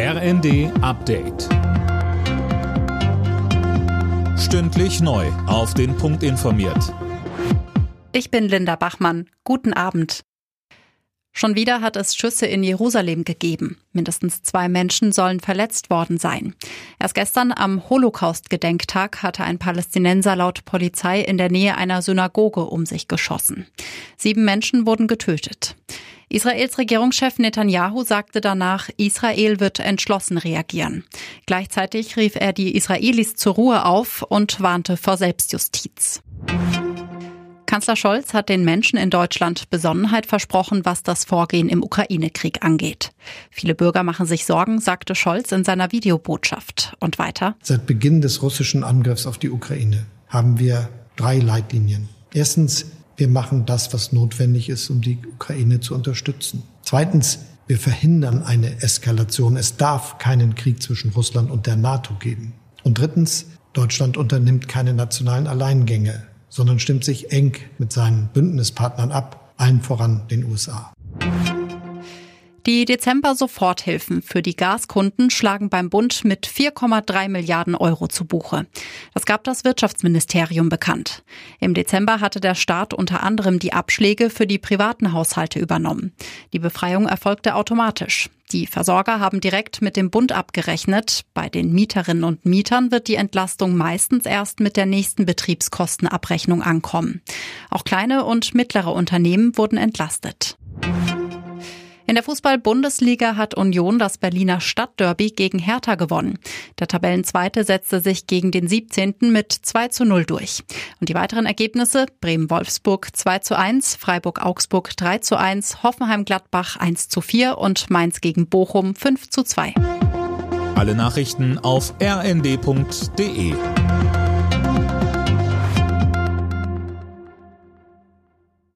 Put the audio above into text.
RND Update. Stündlich neu. Auf den Punkt informiert. Ich bin Linda Bachmann. Guten Abend. Schon wieder hat es Schüsse in Jerusalem gegeben. Mindestens zwei Menschen sollen verletzt worden sein. Erst gestern am Holocaust-Gedenktag hatte ein Palästinenser laut Polizei in der Nähe einer Synagoge um sich geschossen. Sieben Menschen wurden getötet. Israels Regierungschef Netanyahu sagte danach, Israel wird entschlossen reagieren. Gleichzeitig rief er die Israelis zur Ruhe auf und warnte vor Selbstjustiz. Kanzler Scholz hat den Menschen in Deutschland Besonnenheit versprochen, was das Vorgehen im Ukraine-Krieg angeht. Viele Bürger machen sich Sorgen, sagte Scholz in seiner Videobotschaft. Und weiter. Seit Beginn des russischen Angriffs auf die Ukraine haben wir drei Leitlinien. Erstens, wir machen das, was notwendig ist, um die Ukraine zu unterstützen. Zweitens, wir verhindern eine Eskalation. Es darf keinen Krieg zwischen Russland und der NATO geben. Und drittens, Deutschland unternimmt keine nationalen Alleingänge, sondern stimmt sich eng mit seinen Bündnispartnern ab, allen voran den USA. Die Dezember-Soforthilfen für die Gaskunden schlagen beim Bund mit 4,3 Milliarden Euro zu Buche. Das gab das Wirtschaftsministerium bekannt. Im Dezember hatte der Staat unter anderem die Abschläge für die privaten Haushalte übernommen. Die Befreiung erfolgte automatisch. Die Versorger haben direkt mit dem Bund abgerechnet. Bei den Mieterinnen und Mietern wird die Entlastung meistens erst mit der nächsten Betriebskostenabrechnung ankommen. Auch kleine und mittlere Unternehmen wurden entlastet. In der Fußball-Bundesliga hat Union das Berliner Stadtderby gegen Hertha gewonnen. Der Tabellenzweite setzte sich gegen den 17. mit 2 zu 0 durch. Und die weiteren Ergebnisse Bremen-Wolfsburg 2 zu 1, Freiburg-Augsburg 3 zu 1, Hoffenheim-Gladbach 1 zu 4 und Mainz gegen Bochum 5 zu 2. Alle Nachrichten auf rnd.de